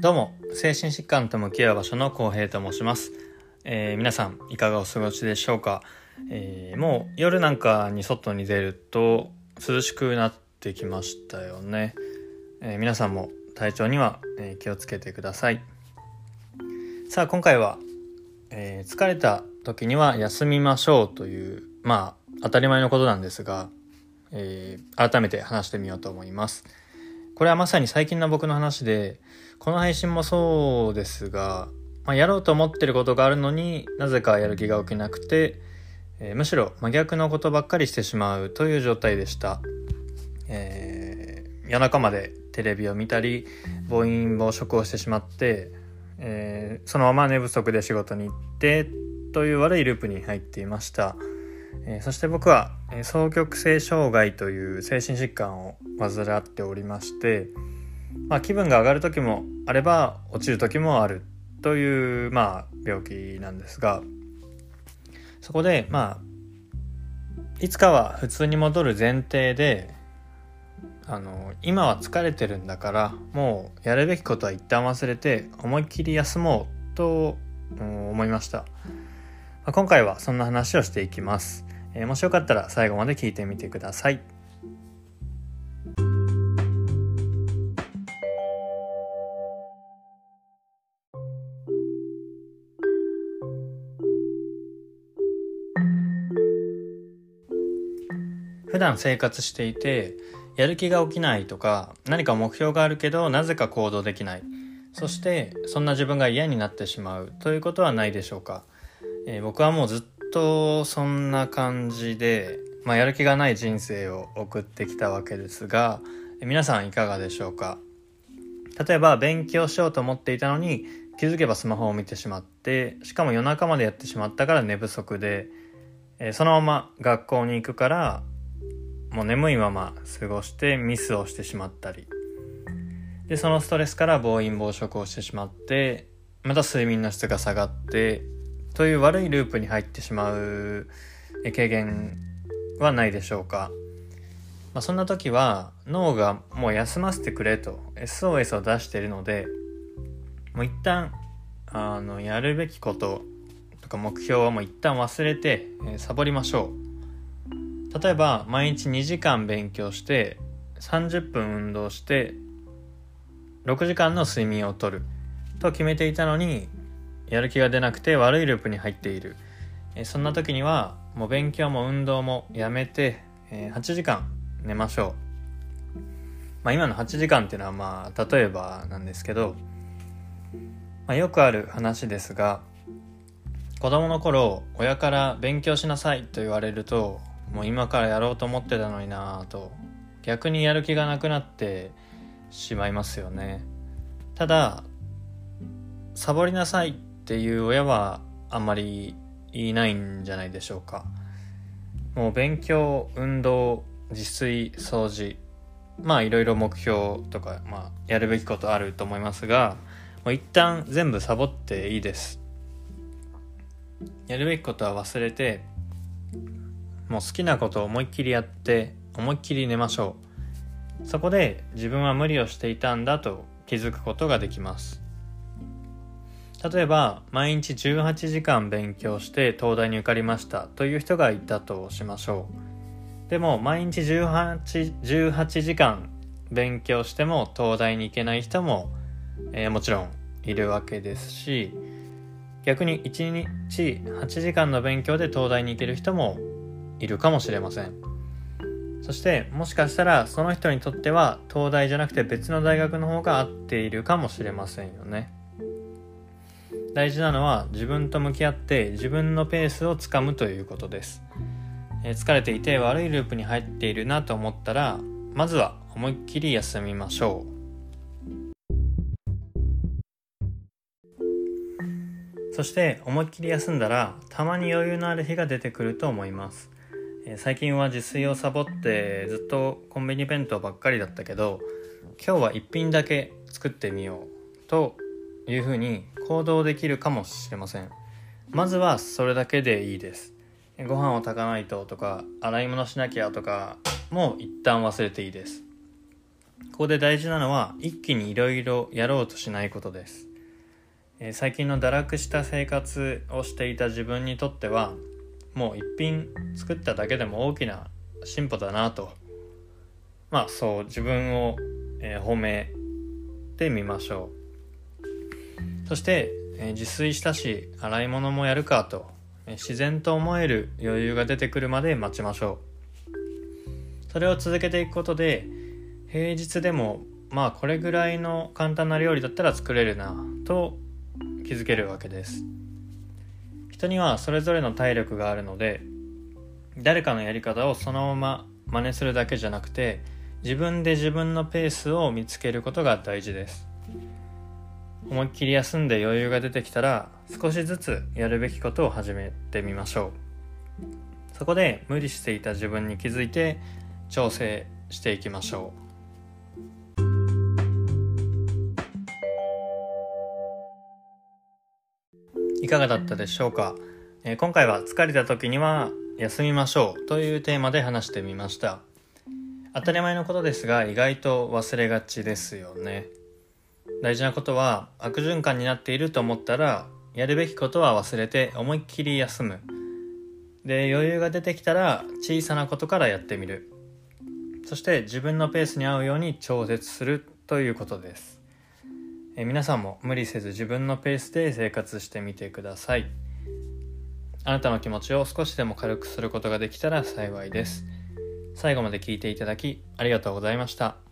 どうも精神疾患と向き合う場所の浩平と申します、えー、皆さんいかがお過ごしでしょうか、えー、もう夜なんかに外に出ると涼しくなってきましたよね、えー、皆さんも体調には、え気をつけてください。さあ今回は、え疲れた時には休みましょうというまあ当たり前のことなんですが、え改めて話してみようと思います。これはまさに最近の僕の話でこの配信もそうですが、まあ、やろうと思ってることがあるのになぜかやる気が起きなくて、えー、むしろ真逆のことばっかりしてしまうという状態でした、えー、夜中までテレビを見たり暴飲暴食をしてしまって、えー、そのまま寝不足で仕事に行ってという悪いループに入っていました、え、そして僕は双極性障害という精神疾患を患っておりましてまあ、気分が上がる時もあれば落ちる時もあるという、まあ、病気なんですがそこでまあいつかは普通に戻る前提であの今は疲れてるんだからもうやるべきことは一旦忘れて思いっきり休もうと、思いました、ま、今回はそんな話をしていきます、えー、もしよかったら最後まで聞いてみてください。普段生活していてやる気が起きないとか何か目標があるけどなぜか行動できない。そしてそんな自分が嫌になってしまうということはないでしょうか、えー、僕はもうずっとそんな感じで、まあ、やる気がない人生を送ってきたわけですがえ皆さんいかがでしょうか？例えば勉強しようと思っていたのに気づけばスマホを見てしまってしかも夜中までやってしまったから寝不足で、えー、そのまま学校に行くからもう眠いまま過ごしてミスをしてしまったり。でそのストレスから暴飲暴食をしてしまってまた睡眠の質が下がってという悪いループに入ってしまう経験はないでしょうか、まあ、そんな時は脳がもう休ませてくれと SOS を出しているのでもう一旦あのやるべきこととか目標はもう一旦忘れて、えー、サボりましょう。例えば毎日2時間勉強して30分運動して6時間の睡眠をとると決めていたのにやる気が出なくて悪いループに入っている。そんな時にはもう勉強も運動もやめて8時間寝ましょう、まあ、今の8時間っていうのはまあ例えばなんですけど、まあ、よくある話ですが子供の頃親から勉強しなさいと言われるともう今からやろうと思ってたのになぁと逆にやる気がなくなってしまいますよね。ただサボりなさいっていう親はあんまりいないんじゃないでしょうか。もう勉強運動自炊掃除まあいろいろ目標とか、まあ、やるべきことあると思いますがもう一旦全部サボっていいです。やるべきことは忘れてもう好きなことを思いっきりやって思いっきり寝ましょう。そこで自分は無理をしていたんだと気づくことができます。例えば毎日18時間勉強して東大に受かりましたという人がいたとしましょう。でも毎日 18, 18時間勉強しても東大に行けない人も、えー、もちろんいるわけですし逆に1日8時間の勉強で東大に行ける人もいるかもしれません。そしてもしかしたらその人にとっては東大じゃなくて別の大学の方が合っているかもしれませんよね。大事なのは自分と向き合って自分のペースをつかむということです、えー、疲れていて悪いループに入っているなと思ったらまずは思いっきり休みましょう。そして思いっきり休んだらたまに余裕のある日が出てくると思います。最近は自炊をサボってずっとコンビニ弁当ばっかりだったけど今日は1品だけ作ってみようというふうに行動できるかもしれません。まずはそれだけでいいです。ご飯を炊かないととか洗い物しなきゃとかもう一旦忘れていいです。ここで大事なのは一気にいろいろやろうとしないことです、えー、最近の堕落した生活をしていた自分にとってはもう一品作っただけでも大きな進歩だなと。まあそう自分を、えー、褒めてみましょう。そして、え、自炊したし洗い物もやるかと、え、自然と思える余裕が出てくるまで待ちましょう。それを続けていくことで平日でもまあこれぐらいの簡単な料理だったら作れるなと気づけるわけです。人にはそれぞれの体力があるので誰かのやり方をそのまま真似するだけじゃなくて自分で自分のペースを見つけることが大事です。思いっきり休んで余裕が出てきたら少しずつやるべきことを始めてみましょう。そこで無理していた自分に気づいて調整していきましょう。いかがだったでしょうか、えー、今回は疲れた時には休みましょうというテーマで話してみました。当たり前のことですが意外と忘れがちですよね。大事なことは悪循環になっていると思ったらやるべきことは忘れて思いっきり休むで余裕が出てきたら小さなことからやってみるそして自分のペースに合うように調節するということですえ皆さんも無理せず自分のペースで生活してみてくださいあなたの気持ちを少しでも軽くすることができたら幸いです。最後まで聞いていただきありがとうございました。